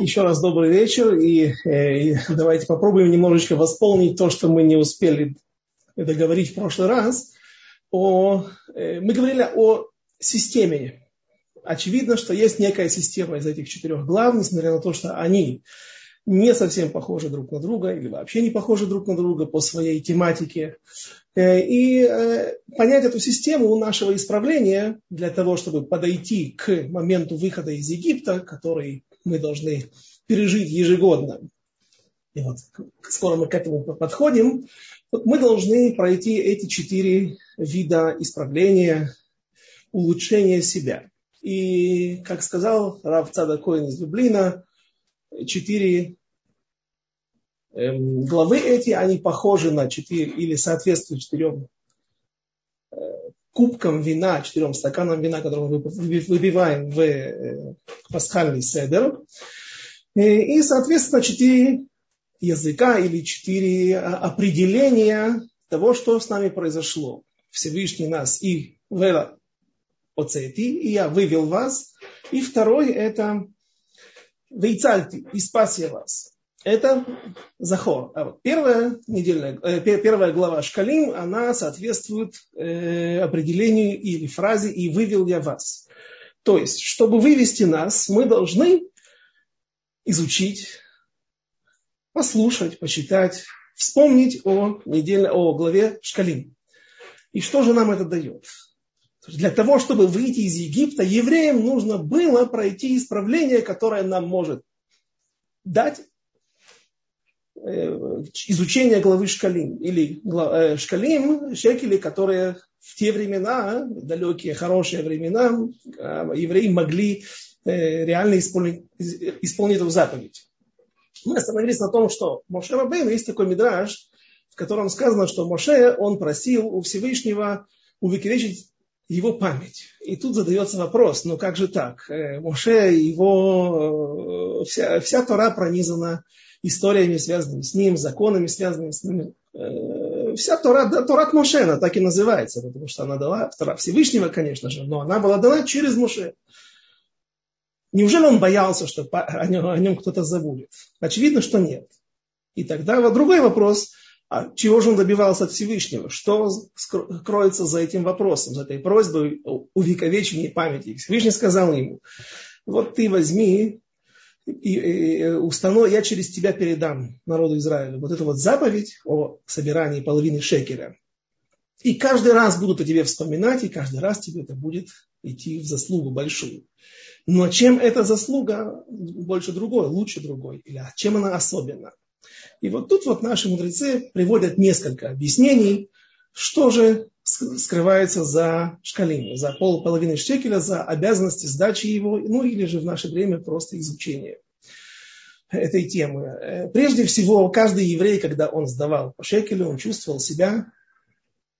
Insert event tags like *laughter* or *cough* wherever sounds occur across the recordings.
Еще раз добрый вечер. И, э, и *laughs* давайте попробуем немножечко восполнить то, что мы не успели договорить в прошлый раз. О, э, мы говорили о системе. Очевидно, что есть некая система из этих четырех глав, несмотря на то, что они не совсем похожи друг на друга или вообще не похожи друг на друга по своей тематике. Э, и понять эту систему у нашего исправления для того, чтобы подойти к моменту выхода из Египта, который мы должны пережить ежегодно. И вот скоро мы к этому подходим. Мы должны пройти эти четыре вида исправления, улучшения себя. И, как сказал Рав Цадакоин из Люблина, четыре эм, главы эти, они похожи на четыре или соответствуют четырем кубкам вина, четырем стаканам вина, которые мы выпиваем в э, пасхальный седер. Э, и, соответственно, четыре языка или четыре определения того, что с нами произошло. Всевышний нас и вела оцети, и я вывел вас. И второй это вейцальти, и спас я вас. Это захор. А вот первая, недельная, э, первая глава Шкалим, она соответствует э, определению или фразе «и вывел я вас». То есть, чтобы вывести нас, мы должны изучить, послушать, почитать, вспомнить о, недельной, о главе Шкалим. И что же нам это дает? Для того, чтобы выйти из Египта, евреям нужно было пройти исправление, которое нам может дать изучение главы Шкалим. Или э, Шкалим, шекели, которые в те времена, далекие, хорошие времена, э, евреи могли реально исполнить, исполнить эту заповедь. Мы остановились на том, что Моше Рабейн, есть такой мидраж, в котором сказано, что Моше, он просил у Всевышнего увековечить его память. И тут задается вопрос, ну как же так? Э, Моше, его, э, вся, вся Тора пронизана историями, связанными с ним, законами, связанными с ним. Э, вся Тора, Торат Моше, она так и называется, потому что она дала, Тора Всевышнего, конечно же, но она была дана через Моше. Неужели он боялся, что о нем, о нем кто-то забудет? Очевидно, что нет. И тогда вот другой вопрос – а чего же он добивался от Всевышнего? Что кроется за этим вопросом, за этой просьбой увековечения памяти? Всевышний сказал ему, вот ты возьми и, и, установ, я через тебя передам народу Израиля вот эту вот заповедь о собирании половины шекеля. И каждый раз будут о тебе вспоминать, и каждый раз тебе это будет идти в заслугу большую. Но чем эта заслуга больше другой, лучше другой? Или чем она особенна? И вот тут вот наши мудрецы приводят несколько объяснений, что же скрывается за шкалим, за пол, половины шекеля, за обязанности сдачи его, ну или же в наше время просто изучения этой темы. Прежде всего, каждый еврей, когда он сдавал по шекелю, он чувствовал себя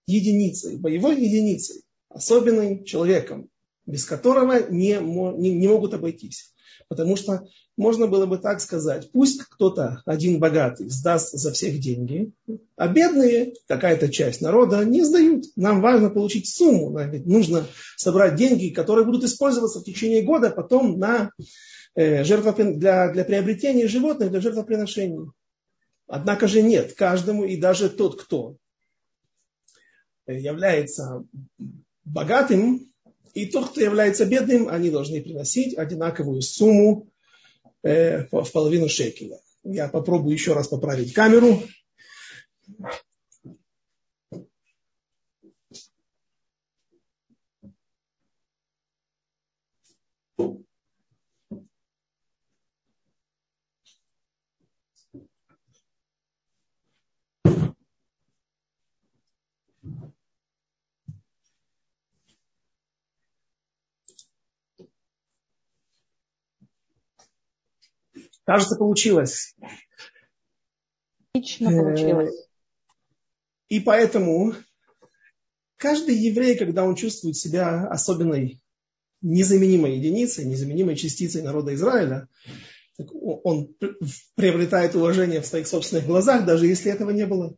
единицей, боевой единицей, особенным человеком, без которого не, не, не могут обойтись. Потому что можно было бы так сказать, пусть кто-то, один богатый, сдаст за всех деньги, а бедные, какая-то часть народа, не сдают. Нам важно получить сумму, нам ведь нужно собрать деньги, которые будут использоваться в течение года потом на э, жертвоприн... для, для приобретения животных, для жертвоприношений. Однако же нет, каждому и даже тот, кто является богатым, и тот, кто является бедным, они должны приносить одинаковую сумму э, в половину шекеля. Я попробую еще раз поправить камеру. Кажется, получилось. Отлично получилось. Э, и поэтому каждый еврей, когда он чувствует себя особенной, незаменимой единицей, незаменимой частицей народа Израиля, он приобретает уважение в своих собственных глазах, даже если этого не было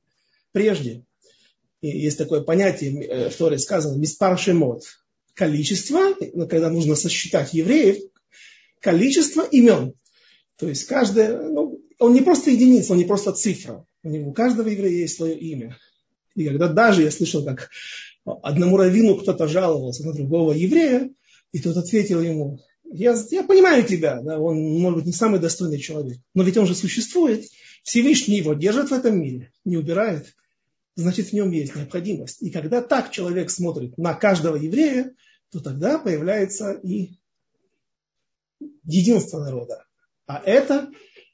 прежде. И есть такое понятие, э, в Торе сказано, миспар шемот, количество, когда нужно сосчитать евреев, количество имен. То есть каждый, ну, он не просто единица, он не просто цифра. У, него, у каждого еврея есть свое имя. И когда даже я слышал, как одному раввину кто-то жаловался на другого еврея, и тот ответил ему, я, я понимаю тебя, да, он может быть не самый достойный человек, но ведь он же существует, Всевышний его держит в этом мире, не убирает, значит в нем есть необходимость. И когда так человек смотрит на каждого еврея, то тогда появляется и единство народа. А это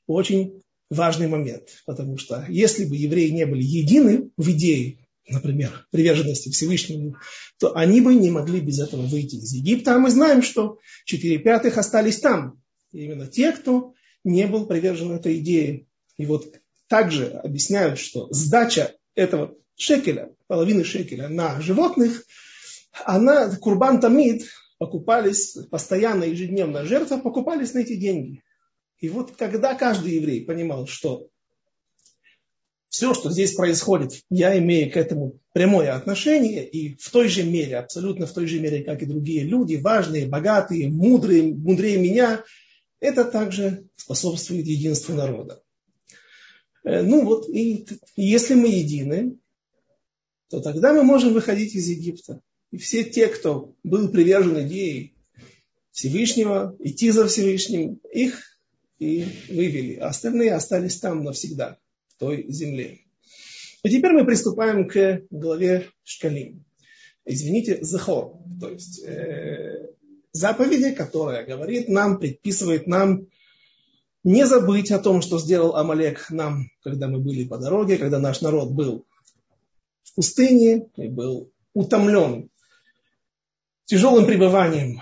очень важный момент, потому что если бы евреи не были едины в идее, например, приверженности Всевышнему, то они бы не могли без этого выйти из Египта. А мы знаем, что четыре пятых остались там. И именно те, кто не был привержен этой идее. И вот также объясняют, что сдача этого шекеля, половины шекеля на животных, она, курбан тамид, покупались постоянно, ежедневно жертва, покупались на эти деньги. И вот когда каждый еврей понимал, что все, что здесь происходит, я имею к этому прямое отношение, и в той же мере, абсолютно в той же мере, как и другие люди, важные, богатые, мудрые, мудрее меня, это также способствует единству народа. Э, ну вот, и если мы едины, то тогда мы можем выходить из Египта. И все те, кто был привержен идее Всевышнего, идти за Всевышним, их и вывели. А остальные остались там навсегда, в той земле. И теперь мы приступаем к главе Шкалим. Извините, Захор. То есть э, заповеди, которая говорит нам, предписывает нам не забыть о том, что сделал Амалек нам, когда мы были по дороге, когда наш народ был в пустыне и был утомлен тяжелым пребыванием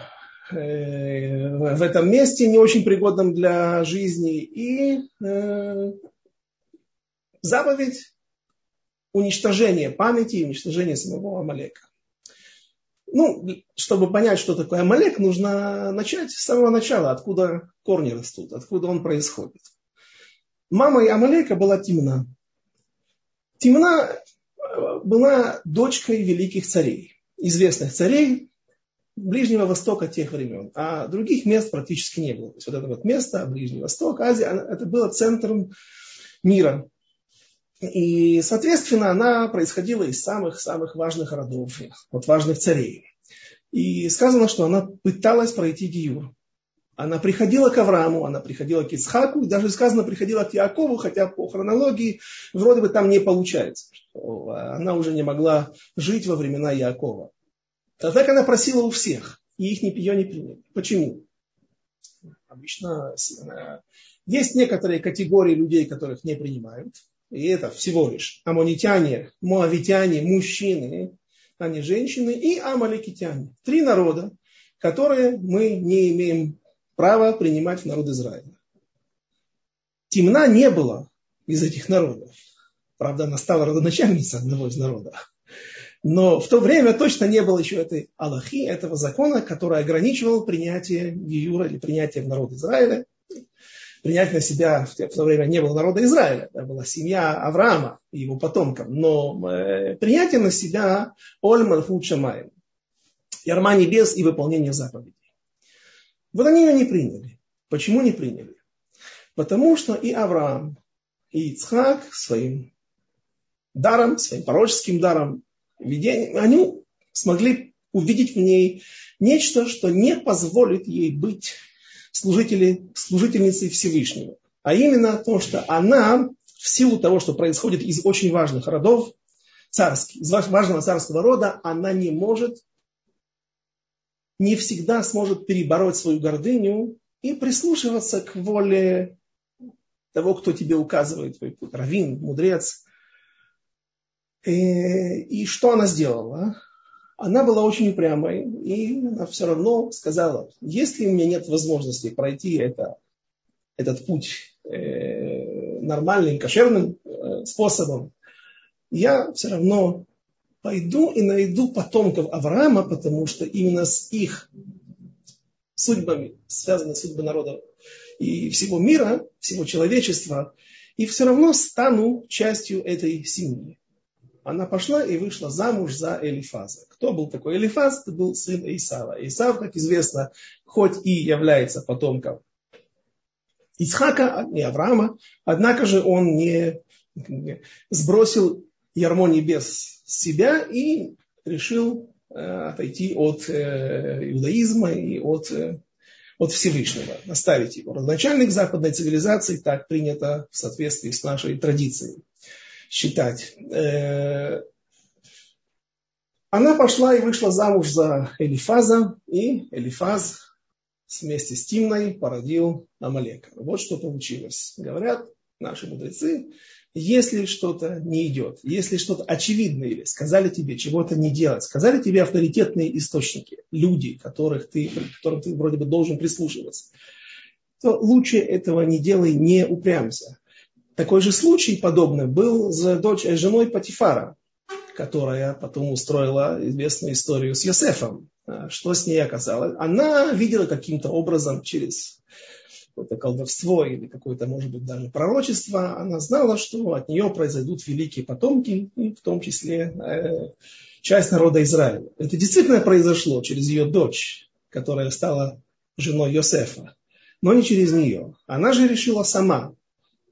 в этом месте, не очень пригодном для жизни. И э, заповедь уничтожения памяти и уничтожения самого Амалека. Ну, чтобы понять, что такое Амалек, нужно начать с самого начала, откуда корни растут, откуда он происходит. Мама Амалека была Тимна. Тимна э, была дочкой великих царей, известных царей, Ближнего Востока тех времен, а других мест практически не было. То есть вот это вот место, Ближний Восток, Азия, это было центром мира. И, соответственно, она происходила из самых-самых важных родов, от важных царей. И сказано, что она пыталась пройти Гиюр. Она приходила к Аврааму, она приходила к Исхаку, и даже сказано, приходила к Якову, хотя по хронологии вроде бы там не получается. Что она уже не могла жить во времена Якова. Так она просила у всех, и их ее не приняли. Почему? Обычно э, есть некоторые категории людей, которых не принимают. И это всего лишь амонитяне, моавитяне, мужчины, а не женщины, и амаликитяне. Три народа, которые мы не имеем права принимать в народ Израиля. Темна не было из этих народов. Правда, она стала родоначальницей одного из народов. Но в то время точно не было еще этой Аллахи, этого закона, который ограничивал принятие Гиюра или принятие в народ Израиля. Принять на себя в то время не было народа Израиля, это была семья Авраама и его потомков. Но э, принятие на себя Оль Малхут Шамаем, ярма небес и выполнение заповедей. Вот они ее не приняли. Почему не приняли? Потому что и Авраам, и Ицхак своим даром, своим пророческим даром видение, они смогли увидеть в ней нечто, что не позволит ей быть служительницей Всевышнего. А именно то, что она, в силу того, что происходит из очень важных родов, царских, из важного царского рода, она не может, не всегда сможет перебороть свою гордыню и прислушиваться к воле того, кто тебе указывает, твой раввин, мудрец, и что она сделала? Она была очень упрямой, и она все равно сказала, если у меня нет возможности пройти это, этот путь э, нормальным, кошерным э, способом, я все равно пойду и найду потомков Авраама, потому что именно с их судьбами связаны судьбы народа и всего мира, всего человечества, и все равно стану частью этой семьи она пошла и вышла замуж за Элифаза. Кто был такой Элифаз? Это был сын Исава. Исав, как известно, хоть и является потомком Ицхака и Авраама, однако же он не сбросил ярмо небес с себя и решил э, отойти от э, иудаизма и от, э, от Всевышнего, оставить его. Родоначальник западной цивилизации так принято в соответствии с нашей традицией считать. Она пошла и вышла замуж за Элифаза, и Элифаз вместе с Тимной породил Амалека. Вот что получилось. Говорят наши мудрецы, если что-то не идет, если что-то очевидное или сказали тебе чего-то не делать, сказали тебе авторитетные источники, люди, которых ты, которым ты вроде бы должен прислушиваться, то лучше этого не делай, не упрямься. Такой же случай подобный был с дочь, с женой Патифара, которая потом устроила известную историю с Йосефом. А, что с ней оказалось? Она видела каким-то образом через какое-то колдовство или какое-то, может быть, даже пророчество, она знала, что от нее произойдут великие потомки, и в том числе э, часть народа Израиля. Это действительно произошло через ее дочь, которая стала женой Йосефа, но не через нее. Она же решила сама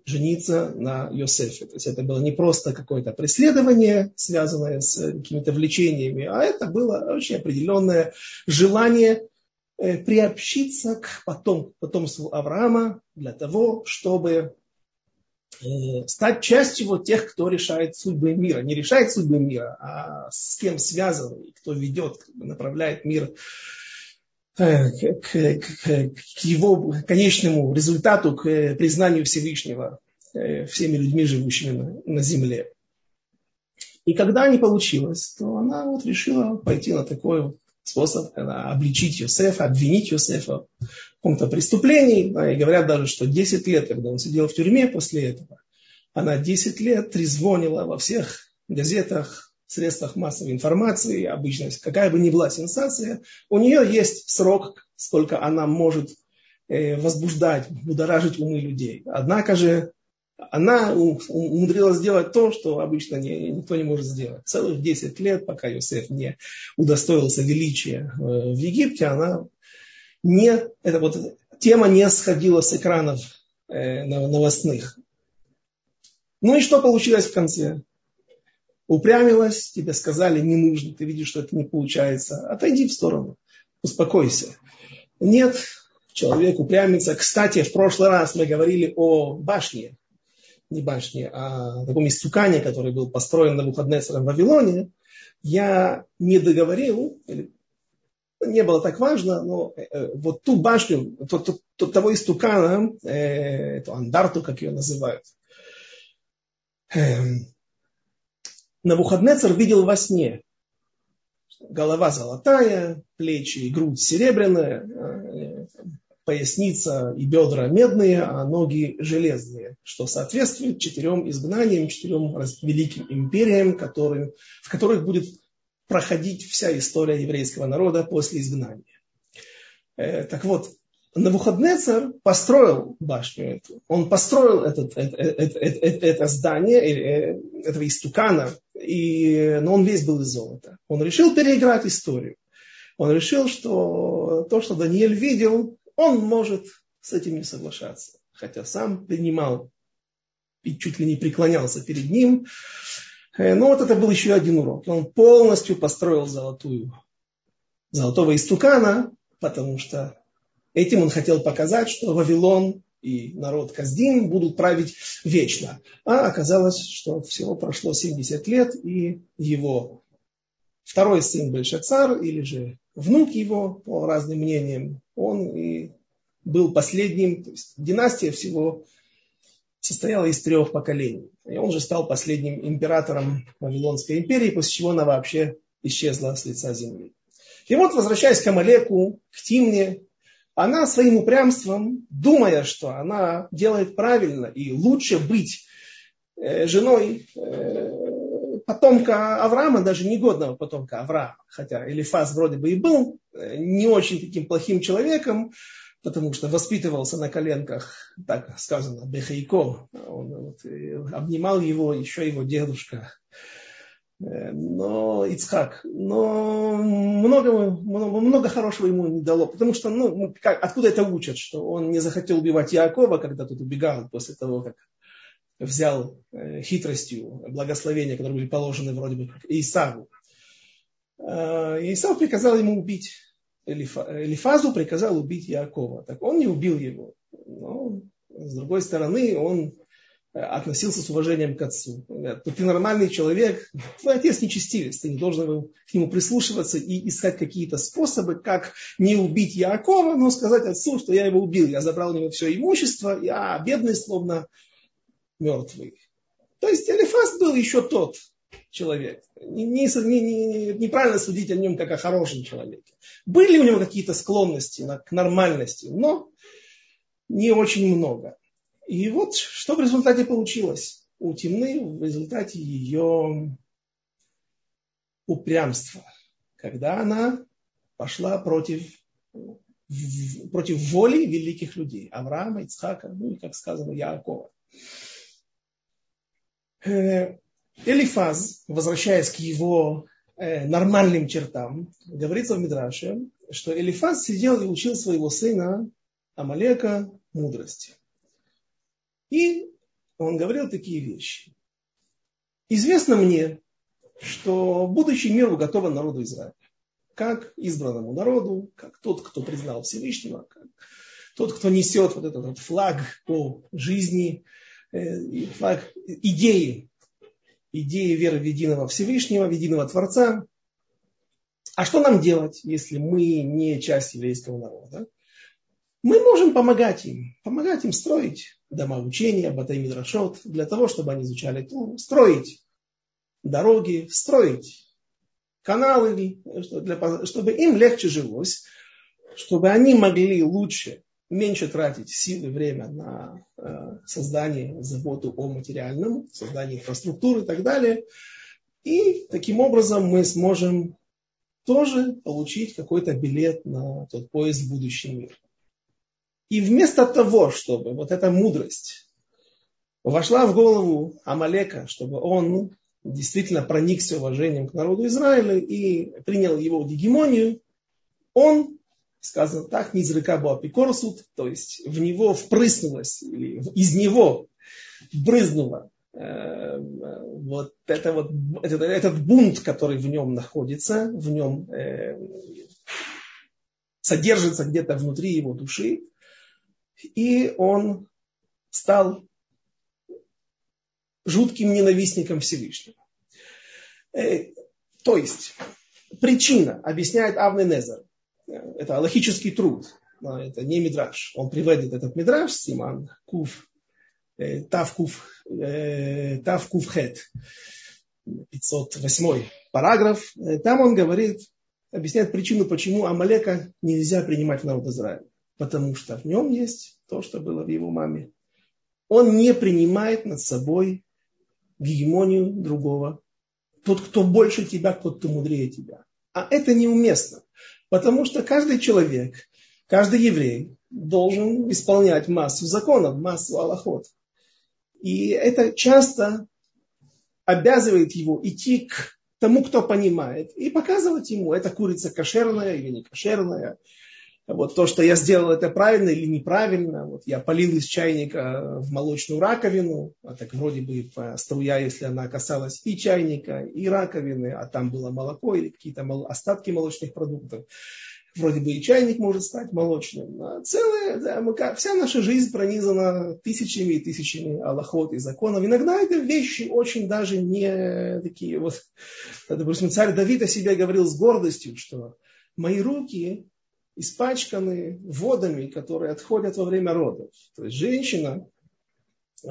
жениться на Йосефе. То есть это было не просто какое-то преследование, связанное с какими-то влечениями, а это было очень определенное желание Э, приобщиться к потом, потомству Авраама для того, чтобы э, стать частью вот тех, кто решает судьбы мира. Не решает судьбы мира, а с кем связан кто ведет, направляет мир э, к, к, к, к его конечному результату, к признанию Всевышнего всеми людьми, живущими на, на земле. И когда не получилось, то она вот решила пойти на такой способ обличить Йосефа, обвинить Йосефа в каком-то преступлении. И говорят даже, что 10 лет, когда он сидел в тюрьме после этого, она 10 лет трезвонила во всех газетах, средствах массовой информации, обычно какая бы ни была сенсация, у нее есть срок, сколько она может э, возбуждать, будоражить умы людей. Однако же она умудрилась сделать то, что обычно не, никто не может сделать. Целых 10 лет, пока Иосиф не удостоился величия э, в Египте, она не, эта вот тема не сходила с экранов э, новостных. Ну и что получилось в конце? Упрямилась, тебе сказали, не нужно, ты видишь, что это не получается. Отойди в сторону, успокойся. Нет, человек упрямится. Кстати, в прошлый раз мы говорили о башне, не башни, а таком истукане, который был построен на Бухаднесера в Вавилоне, я не договорил, не было так важно, но э, вот ту башню, то, то, то, того истукана, э, эту андарту, как ее называют, э, Навуходнецер видел во сне. Голова золотая, плечи и грудь серебряная, э, поясница и бедра медные, а ноги железные, что соответствует четырем изгнаниям, четырем великим империям, которые, в которых будет проходить вся история еврейского народа после изгнания. Э, так вот, Навуходнецер построил башню эту. Он построил этот, это, это, это, это здание, э, этого истукана, и, но он весь был из золота. Он решил переиграть историю. Он решил, что то, что Даниэль видел, он может с этим не соглашаться. Хотя сам принимал и чуть ли не преклонялся перед ним. Э, но вот это был еще один урок. Он полностью построил золотую, золотого истукана, потому что этим он хотел показать, что Вавилон и народ Каздин будут править вечно. А оказалось, что всего прошло 70 лет, и его второй сын Бельшацар, или же внук его, по разным мнениям, он и был последним, то есть династия всего состояла из трех поколений. И он же стал последним императором Вавилонской империи, после чего она вообще исчезла с лица земли. И вот, возвращаясь к Амалеку, к Тимне, она своим упрямством, думая, что она делает правильно и лучше быть э, женой э, потомка Авраама, даже негодного потомка Авраама, хотя Элифаз вроде бы и был э, не очень таким плохим человеком, потому что воспитывался на коленках, так сказано, Бехайко. Он вот, обнимал его, еще его дедушка. Э, но Ицхак, но много, много, хорошего ему не дало, потому что, ну, как, откуда это учат, что он не захотел убивать Якова, когда тут убегал после того, как взял э, хитростью благословения, которые были положены вроде бы Исаву. Э, Исав приказал ему убить Элифазу, приказал убить Якова. Так он не убил его. Но, с другой стороны, он относился с уважением к отцу. Говорят, ты нормальный человек, *laughs* твой отец нечестивец, ты не должен к нему прислушиваться и искать какие-то способы, как не убить Якова, но сказать отцу, что я его убил, я забрал у него все имущество, я бедный, словно мертвый. То есть Элифас был еще тот человек. Не, не, неправильно судить о нем как о хорошем человеке. Были у него какие-то склонности к нормальности, но не очень много. И вот что в результате получилось у Темны в результате ее упрямства, когда она пошла против, против воли великих людей, Авраама, Ицхака, ну и, как сказано, Яакова. Э, Элифаз, возвращаясь к его э, нормальным чертам, говорится в Мидраше, что Элифаз сидел и учил своего сына Амалека мудрости. И он говорил такие вещи. Известно мне, что будущий мир уготован народу Израиля. Как избранному народу, как тот, кто признал Всевышнего, как тот, кто несет вот этот вот флаг по жизни, э, флаг идеи, идеи веры в единого Всевышнего, в единого Творца. А что нам делать, если мы не часть еврейского народа? Мы можем помогать им, помогать им строить дома учения, Батай Мидрашот, для того, чтобы они изучали Туру, строить дороги, строить каналы, чтобы им легче жилось, чтобы они могли лучше, меньше тратить силы, время на э, создание, заботу о материальном, создание инфраструктуры и так далее. И таким образом мы сможем тоже получить какой-то билет на тот поезд в будущий мир. И вместо того, чтобы вот эта мудрость вошла в голову Амалека, чтобы он действительно проникся уважением к народу Израиля и принял его гегемонию, он, сказано так, низрыка апикорсут, то есть в него впрыснулось, или из него брызнуло э, вот, это вот этот, этот бунт, который в нем находится, в нем э, содержится где-то внутри его души, и он стал жутким ненавистником Всевышнего. Э, то есть, причина, объясняет Авный Незер, это логический труд, это не мидраж. Он приводит этот мидраж, Симан Куф, э, Тав Куф, э, Тав Куф Хет, 508 параграф. Там он говорит, объясняет причину, почему Амалека нельзя принимать народ Израиля потому что в нем есть то, что было в его маме. Он не принимает над собой гегемонию другого. Тот, кто больше тебя, тот, кто мудрее тебя. А это неуместно, потому что каждый человек, каждый еврей должен исполнять массу законов, массу аллахот. И это часто обязывает его идти к тому, кто понимает, и показывать ему, эта курица кошерная или не кошерная, вот то, что я сделал, это правильно или неправильно. Вот я полил из чайника в молочную раковину, а так вроде бы струя, если она касалась и чайника, и раковины, а там было молоко или какие-то остатки молочных продуктов. Вроде бы и чайник может стать молочным. А целая, да, мы, вся наша жизнь пронизана тысячами и тысячами аллахот и законов. Иногда это вещи очень даже не такие вот. Допустим, царь Давид о себе говорил с гордостью, что мои руки испачканы водами, которые отходят во время родов. То есть женщина, э,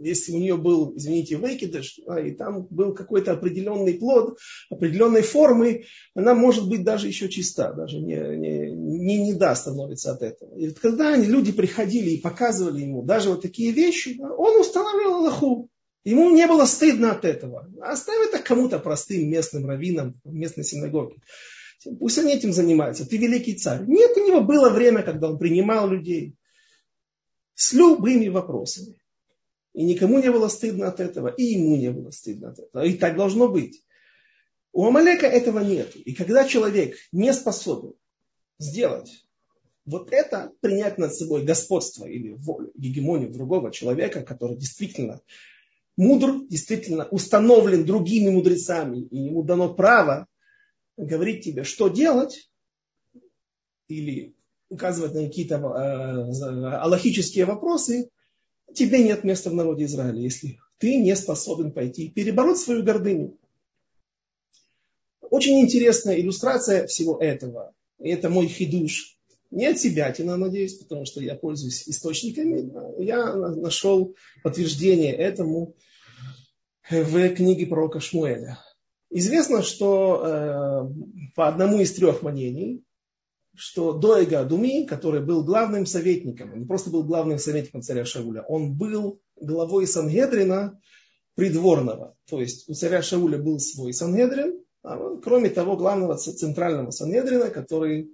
если у нее был, извините, выкидыш, и там был какой-то определенный плод, определенной формы, она может быть даже еще чиста, даже не, не, не, не да становится от этого. И вот когда они, люди приходили и показывали ему даже вот такие вещи, он устанавливал Аллаху. Ему не было стыдно от этого. Оставь это кому-то простым местным раввинам местной синагоге. Пусть они этим занимаются. Ты великий царь. Нет, у него было время, когда он принимал людей с любыми вопросами. И никому не было стыдно от этого, и ему не было стыдно от этого. И так должно быть. У Амалека этого нет. И когда человек не способен сделать вот это, принять над собой господство или волю, гегемонию другого человека, который действительно мудр, действительно установлен другими мудрецами, и ему дано право говорить тебе, что делать, или указывать на какие-то э, аллахические вопросы, тебе нет места в народе Израиля, если ты не способен пойти перебороть свою гордыню. Очень интересная иллюстрация всего этого. И это мой хидуш. Не от себя, я надеюсь, потому что я пользуюсь источниками. Я нашел подтверждение этому в книге пророка Шмуэля. Известно, что э, по одному из трех мнений, что Доега Думи, который был главным советником, он не просто был главным советником царя Шауля, он был главой Сангедрина придворного. То есть у царя Шауля был свой Сангедрин, а кроме того главного центрального Сангедрина, который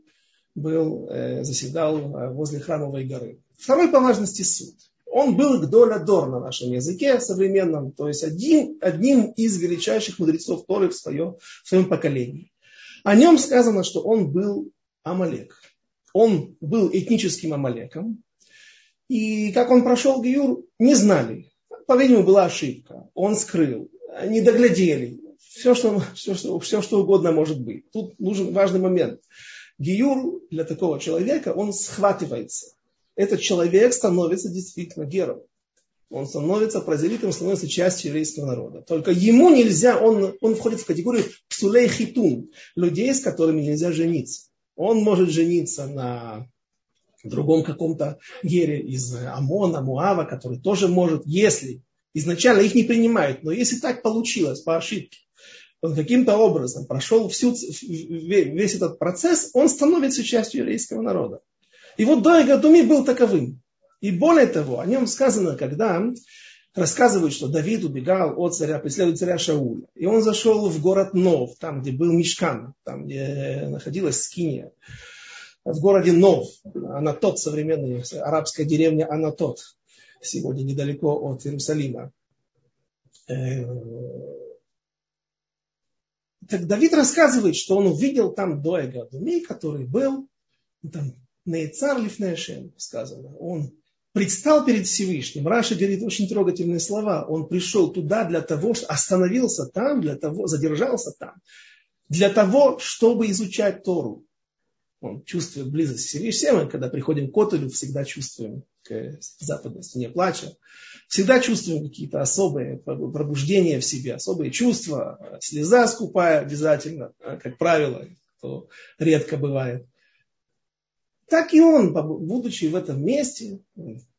был, э, заседал э, возле храмовой горы. Второй по важности суд. Он был Гдоля Дор на нашем языке современном, то есть один, одним из величайших мудрецов Торы в своем, в своем поколении. О нем сказано, что он был Амалек. Он был этническим Амалеком. И как он прошел Гиюр, не знали. По-видимому, была ошибка. Он скрыл. Не доглядели. Все что, все, что, все, что угодно может быть. Тут нужен важный момент. Гиюр для такого человека, он схватывается этот человек становится действительно героем. Он становится прозелитом, становится частью еврейского народа. Только ему нельзя, он, он входит в категорию псулей хитун, людей, с которыми нельзя жениться. Он может жениться на другом каком-то гере из Амона, Муава, который тоже может, если изначально их не принимают, но если так получилось по ошибке, он каким-то образом прошел всю, весь этот процесс, он становится частью еврейского народа. Вот Доeg Адуми был таковым. И более того, о нем сказано, когда рассказывают, что Давид убегал от царя, преследует царя Шауля. И он зашел в город Нов, там, где был Мишкан, там, где находилась Скиния. В городе Нов, Анатот, современная арабская деревня Анатот, сегодня недалеко от Иерусалима. Э, так Давид рассказывает, что он увидел там Доега Думи, который был там, Нейцар Лифнешем сказано. Он предстал перед Всевышним. Раша говорит очень трогательные слова. Он пришел туда для того, что остановился там, для того, задержался там, для того, чтобы изучать Тору. Он чувствует близость Всевышнего. Мы, когда приходим к Котелю, всегда чувствуем к западной стене плача. Всегда чувствуем какие-то особые пробуждения в себе, особые чувства. Слеза скупая обязательно, как правило, то редко бывает. Так и он, будучи в этом месте,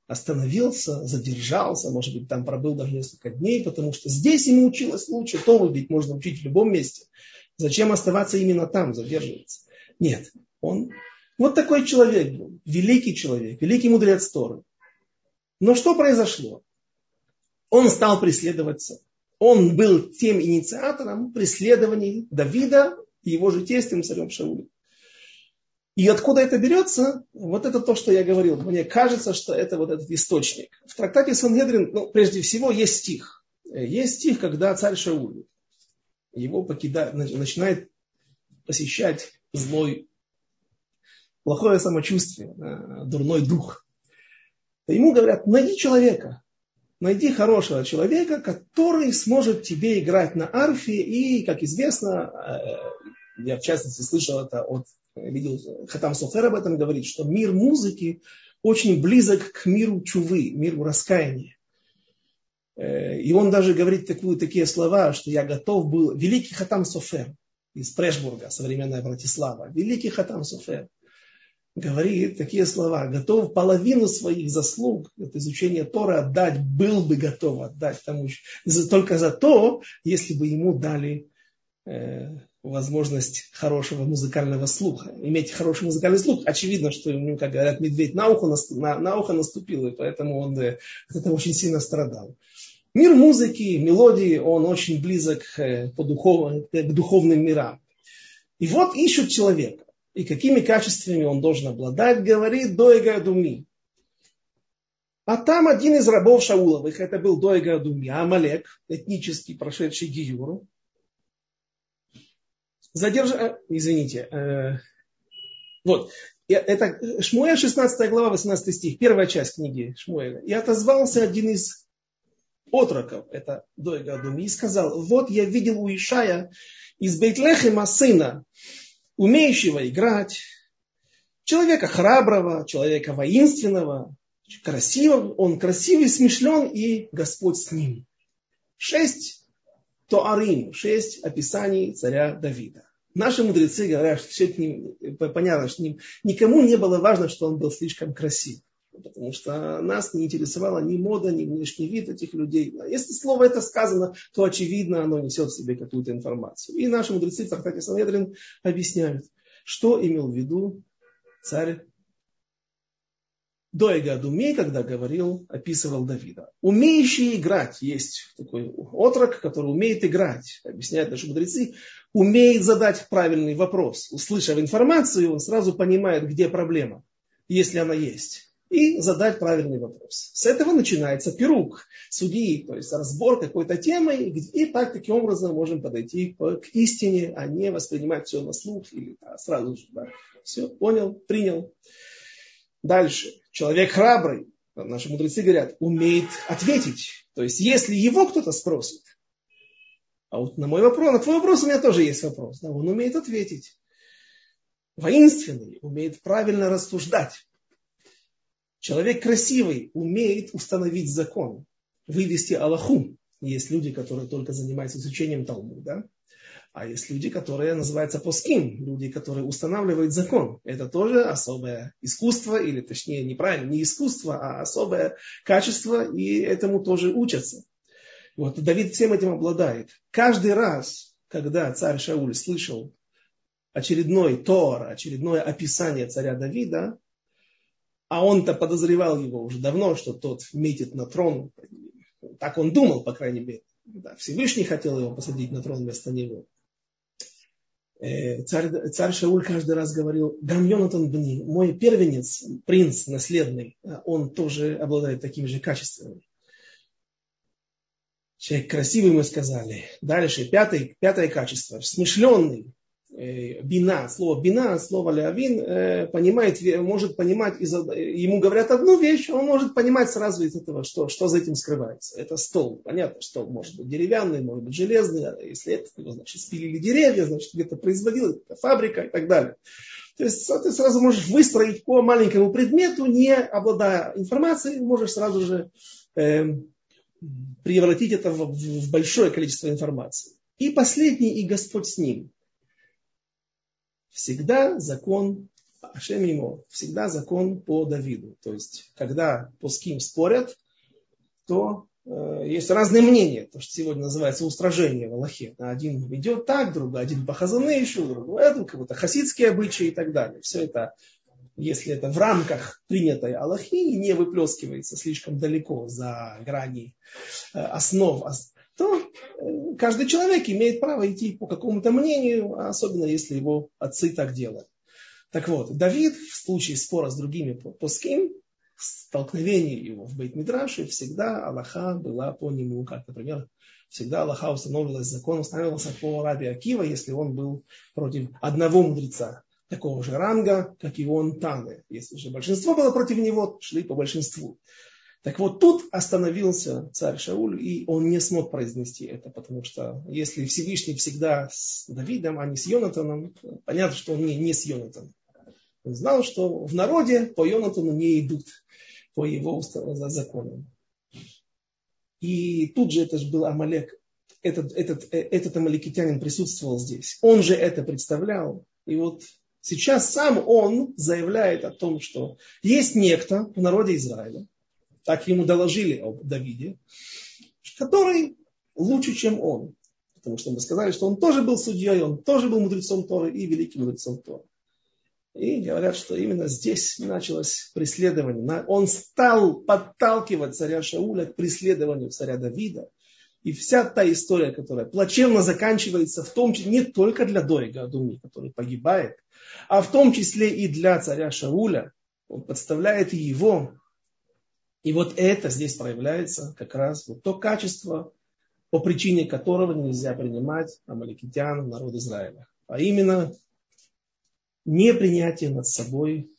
остановился, задержался, может быть, там пробыл даже несколько дней, потому что здесь ему училось лучше, то ведь можно учить в любом месте. Зачем оставаться именно там, задерживаться? Нет, он вот такой человек был, великий человек, великий мудрец Торы. Но что произошло? Он стал преследоваться. Он был тем инициатором преследований Давида и его же тестем царем Шаулем. И откуда это берется? Вот это то, что я говорил. Мне кажется, что это вот этот источник. В трактате Сангедрин, ну, прежде всего, есть стих. Есть стих, когда царь Шауль его покидает, начинает посещать злой, плохое самочувствие, дурной дух. Ему говорят, найди человека, найди хорошего человека, который сможет тебе играть на арфе. И, как известно, э, я в частности слышал это от видел, Хатам Софер об этом говорит, что мир музыки очень близок к миру чувы, миру раскаяния. Э, и он даже говорит такую, такие слова, что я готов был, великий Хатам Софер из Прешбурга, современная Братислава, великий Хатам Софер, говорит такие слова, готов половину своих заслуг от изучения Тора отдать, был бы готов отдать тому, только за то, если бы ему дали э, возможность хорошего музыкального слуха. Иметь хороший музыкальный слух, очевидно, что ему, как говорят, медведь на ухо, на, на ухо наступил, и поэтому он от этого очень сильно страдал. Мир музыки, мелодии, он очень близок э, по духов, к духовным мирам. И вот ищут человека. И какими качествами он должен обладать, говорит Дойга Думи. А там один из рабов Шауловых, это был Дойга Думи, Амалек, этнический, прошедший Гиюру, задерж... Э, извините. Э, вот. Это Шмуэль, 16 глава, 18 стих, первая часть книги Шмуэля. И отозвался один из отроков, это Дойга Адуми, и сказал, вот я видел у Ишая из Бейтлехема сына, умеющего играть, человека храброго, человека воинственного, красивого, он красивый, смешлен, и Господь с ним. Шесть тоарим, шесть описаний царя Давида. Наши мудрецы говорят, что все это не, понятно, что никому не было важно, что он был слишком красив. Потому что нас не интересовала ни мода, ни внешний вид этих людей. Если слово это сказано, то очевидно оно несет в себе какую-то информацию. И наши мудрецы в трактате Санедрин объясняют, что имел в виду царь Доега Думей, когда говорил, описывал Давида. Умеющий играть. Есть такой отрок, который умеет играть. Объясняют наши мудрецы. Умеет задать правильный вопрос. Услышав информацию, он сразу понимает, где проблема, если она есть и задать правильный вопрос. С этого начинается пирук судьи, то есть разбор какой-то темы, и так таким образом можем подойти к истине, а не воспринимать все на слух или да, сразу же. Да. Все, понял, принял. Дальше. Человек храбрый, наши мудрецы говорят, умеет ответить. То есть, если его кто-то спросит, а вот на мой вопрос, на твой вопрос у меня тоже есть вопрос, да, он умеет ответить. Воинственный, умеет правильно рассуждать. Человек красивый умеет установить закон, вывести Аллаху. Есть люди, которые только занимаются изучением Талмуда, а есть люди, которые называются поским, люди, которые устанавливают закон. Это тоже особое искусство, или точнее неправильно, не искусство, а особое качество, и этому тоже учатся. Вот Давид всем этим обладает. Каждый раз, когда царь Шауль слышал очередной Тор, очередное описание царя Давида, а он-то подозревал его уже давно, что тот метит на трон. Так он думал, по крайней мере. Да, Всевышний хотел его посадить на трон вместо него. Э, царь, царь Шауль каждый раз говорил, Гам Йонатан Бни, мой первенец, принц наследный, э, он тоже обладает такими же качествами. Человек красивый, мы сказали. Дальше, пятое, пятое качество, смышленный, Э, бина, слово бина, слово леовин, э, понимает, может понимать, ему говорят одну вещь, он может понимать сразу из этого, что, что за этим скрывается. Это стол. Понятно, что может быть деревянный, может быть железный, а если это, значит, спилили деревья, значит, где-то производил, это фабрика и так далее. То есть ты сразу можешь выстроить по маленькому предмету, не обладая информацией, можешь сразу же э, превратить это в, в большое количество информации. И последний, и Господь с ним всегда закон Ашем ему, всегда закон по Давиду. То есть, когда по с кем спорят, то э, есть разные мнения, то, что сегодня называется устражение в Аллахе. Один идет так, другой, один по хазанейшу, другой это, как будто хасидские обычаи и так далее. Все это, если это в рамках принятой Аллахи не выплескивается слишком далеко за грани э, основ то э, каждый человек имеет право идти по какому-то мнению, особенно если его отцы так делают. Так вот, Давид в случае спора с другими плоским, столкновение его в Бейт-Мидраше, всегда Аллаха была по нему, как, например, всегда Аллаха устанавливалась, закон устанавливался по Раби Акива, если он был против одного мудреца такого же ранга, как и он Таны. Если же большинство было против него, шли по большинству. Так вот, тут остановился царь Шауль, и он не смог произнести это, потому что если Всевышний всегда с Давидом, а не с Йонатаном, понятно, что он не, не с Йонатаном. Он знал, что в народе по Йонатану не идут, по его законам. И тут же это же был Амалек, этот, этот, этот амаликитянин присутствовал здесь. Он же это представлял. И вот сейчас сам он заявляет о том, что есть некто в народе Израиля, так ему доложили об Давиде, который лучше, чем он. Потому что мы сказали, что он тоже был судьей, он тоже был мудрецом Торы и великим мудрецом Торы. И говорят, что именно здесь началось преследование. Он стал подталкивать царя Шауля к преследованию царя Давида. И вся та история, которая плачевно заканчивается, в том числе не только для Дорига Адуми, который погибает, а в том числе и для царя Шауля, он подставляет его и вот это здесь проявляется как раз вот то качество, по причине которого нельзя принимать амаликитян народ Израиля. а именно непринятие над собой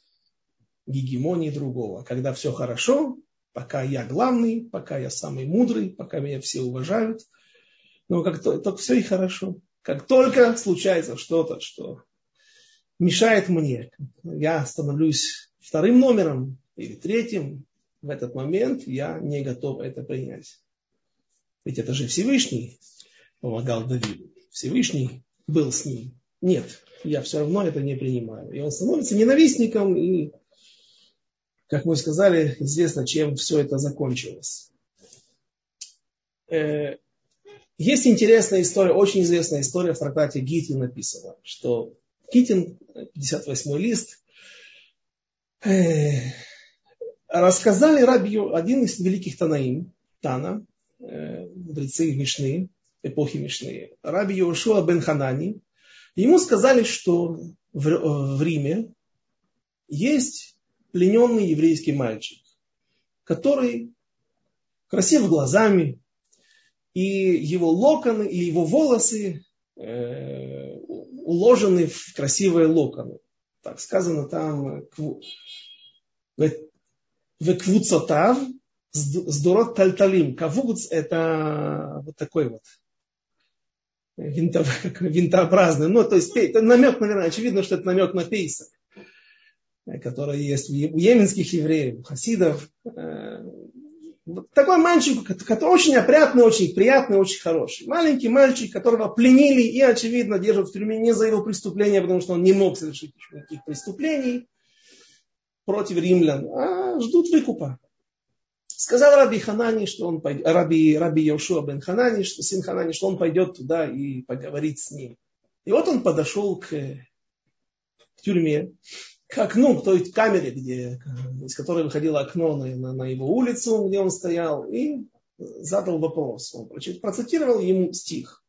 гегемонии другого. Когда все хорошо, пока я главный, пока я самый мудрый, пока меня все уважают, но как только все и хорошо. Как только случается что-то, что мешает мне, я становлюсь вторым номером или третьим, в этот момент я не готов это принять. Ведь это же Всевышний помогал Давиду. Всевышний был с ним. Нет, я все равно это не принимаю. И он становится ненавистником, и, как мы сказали, известно, чем все это закончилось. Э, есть интересная история, очень известная история в трактате Гитин написана, что Гитин, 58 лист, э, рассказали Рабию, один из великих Танаим, Тана, э, мудрецы Мишны, эпохи Мишны, Раби Йошуа бен Ханани, ему сказали, что в, в Риме есть плененный еврейский мальчик, который красив глазами, и его локоны, и его волосы э, уложены в красивые локоны. Так сказано там Веквуцотав с дурот тальталим. Кавуц это вот такой вот *laughs* винтообразный. Ну, то есть это намек, наверное, очевидно, что это намек на пейсак, который есть у йеменских евреев, у хасидов. Э, такой мальчик, который очень опрятный, очень приятный, очень хороший. Маленький мальчик, которого пленили и, очевидно, держат в тюрьме не за его преступление, потому что он не мог совершить никаких преступлений против римлян, а ждут выкупа. Сказал Раби Ханани, что он пойдет, Раби, Раби Йошуа бен Ханани, что сын Ханани, что он пойдет туда и поговорит с ним. И вот он подошел к, к тюрьме, к окну, к той камере, где, из которой выходило окно на, на, на его улицу, где он стоял, и задал вопрос. Он процитировал ему стих.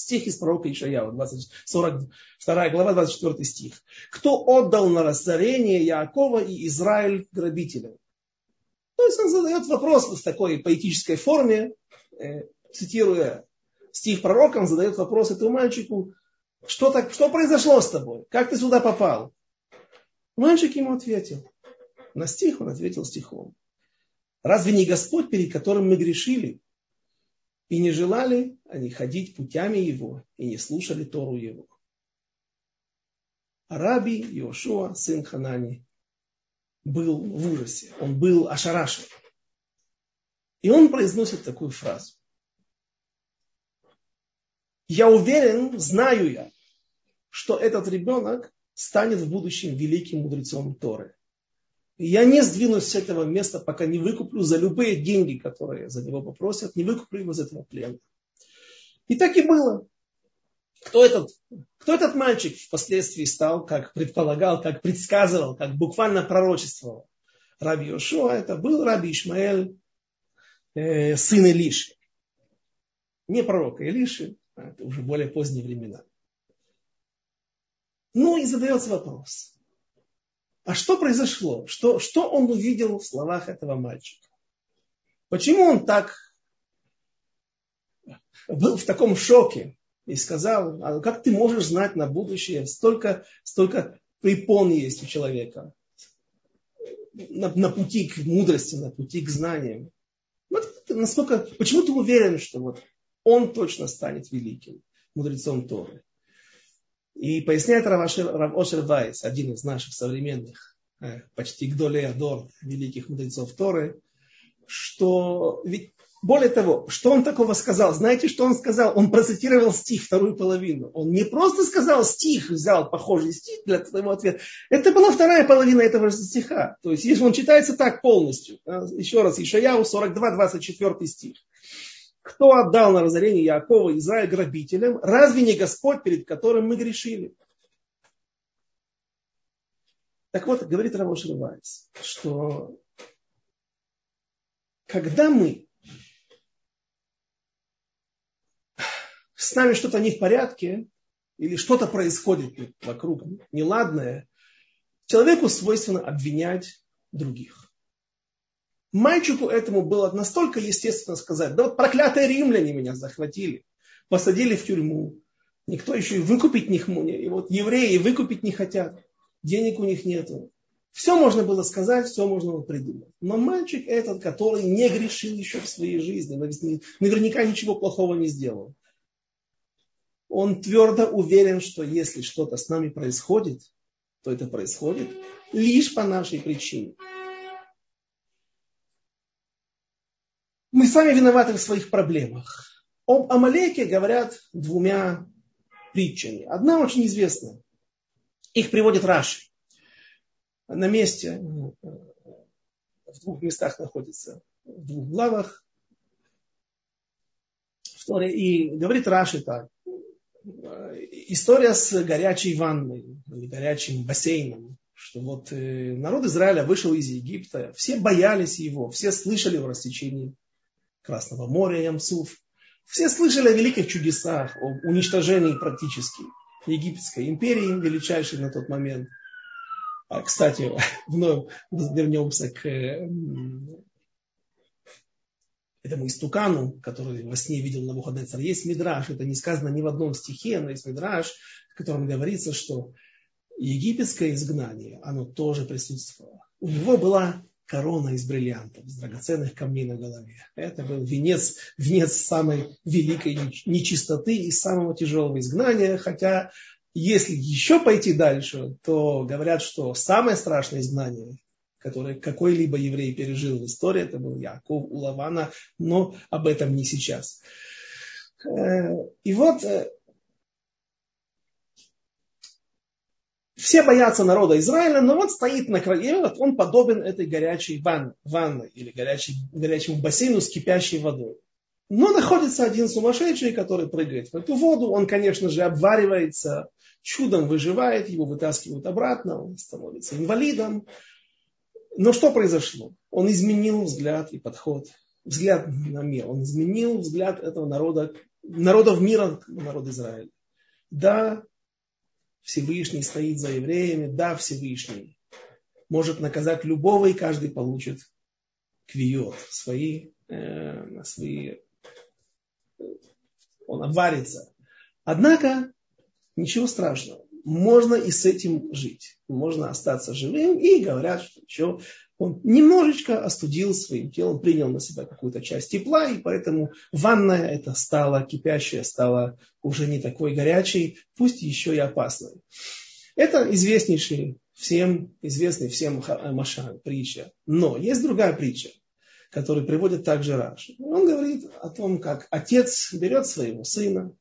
Стих из пророка Ишаява, 20, 42 глава, 24 стих. «Кто отдал на разорение Яакова и Израиль грабителям?» То есть он задает вопрос в такой поэтической форме, э, цитируя стих пророка, он задает вопрос этому мальчику, что, так, что произошло с тобой? Как ты сюда попал? Мальчик ему ответил. На стих он ответил стихом. Разве не Господь, перед которым мы грешили, и не желали они ходить путями Его, и не слушали Тору Его? Раби Йошуа, сын Ханани, был в ужасе, он был ошарашен. И он произносит такую фразу. Я уверен, знаю я, что этот ребенок станет в будущем великим мудрецом Торы. Я не сдвинусь с этого места, пока не выкуплю за любые деньги, которые за него попросят, не выкуплю его из этого плена. И так и было. Кто этот, кто этот мальчик впоследствии стал, как предполагал, как предсказывал, как буквально пророчествовал? Раби Йошуа, это был Раби Ишмаэль, э, сын Илиши. Не пророка Илиши, а это уже более поздние времена. Ну и задается вопрос. А что произошло? Что, что он увидел в словах этого мальчика? Почему он так был в таком шоке? и сказал, а как ты можешь знать на будущее, столько, столько препон есть у человека на, на пути к мудрости, на пути к знаниям. Вот насколько, почему ты уверен, что вот он точно станет великим мудрецом Торы? И поясняет Равошер Вайс, один из наших современных, э, почти Гдолей Адор, великих мудрецов Торы, что ведь более того, что он такого сказал? Знаете, что он сказал? Он процитировал стих, вторую половину. Он не просто сказал стих, взял похожий стих для своего ответа. Это была вторая половина этого же стиха. То есть, если он читается так полностью. Еще раз, Ишаяу 42, 24 стих. Кто отдал на разорение Якова и Израиль грабителям? Разве не Господь, перед которым мы грешили? Так вот, говорит Равош Рывайс, что когда мы с нами что-то не в порядке, или что-то происходит вокруг неладное, человеку свойственно обвинять других. Мальчику этому было настолько естественно сказать, да вот проклятые римляне меня захватили, посадили в тюрьму, Никто еще и выкупить не И вот евреи выкупить не хотят. Денег у них нету. Все можно было сказать, все можно было придумать. Но мальчик этот, который не грешил еще в своей жизни, наверняка ничего плохого не сделал. Он твердо уверен, что если что-то с нами происходит, то это происходит лишь по нашей причине. Мы сами виноваты в своих проблемах. Об Амалеке говорят двумя притчами. Одна очень известная. Их приводит Раши. На месте, в двух местах находится, в двух главах. И говорит Раши так. История с горячей ванной или горячим бассейном. Что вот э, народ Израиля вышел из Египта, все боялись его, все слышали о рассечении Красного моря, Ямсуф. Все слышали о великих чудесах, о уничтожении практически египетской империи, величайшей на тот момент. А, кстати, *laughs* вновь вернемся к этому истукану, который во сне видел на Навуходоносор. Есть мидраж, это не сказано ни в одном стихе, но есть мидраж, в котором говорится, что египетское изгнание, оно тоже присутствовало. У него была корона из бриллиантов, из драгоценных камней на голове. Это был венец, венец самой великой нечистоты и самого тяжелого изгнания, хотя если еще пойти дальше, то говорят, что самое страшное изгнание, которое какой-либо еврей пережил в истории, это был Яков у но об этом не сейчас. Э, и вот Все боятся народа Израиля, но вот стоит на краю, вот он подобен этой горячей ван, ванной или горячей, горячему бассейну с кипящей водой. Но находится один сумасшедший, который прыгает в эту воду. Он, конечно же, обваривается, чудом выживает, его вытаскивают обратно, он становится инвалидом. Но что произошло? Он изменил взгляд и подход, взгляд на мир. Он изменил взгляд этого народа, народов мира, народа Израиля. Да, Всевышний стоит за евреями, да, Всевышний может наказать любого, и каждый получит квиот, свои, э, свои он обварится. Однако, ничего страшного. Можно и с этим жить. Можно остаться живым. И говорят, что еще он немножечко остудил своим телом, принял на себя какую-то часть тепла, и поэтому ванная это стала кипящая, стала уже не такой горячей, пусть еще и опасной. Это известнейший всем, известный всем Машан, притча. Но есть другая притча, которую приводит также Раш. Он говорит о том, как отец берет своего сына,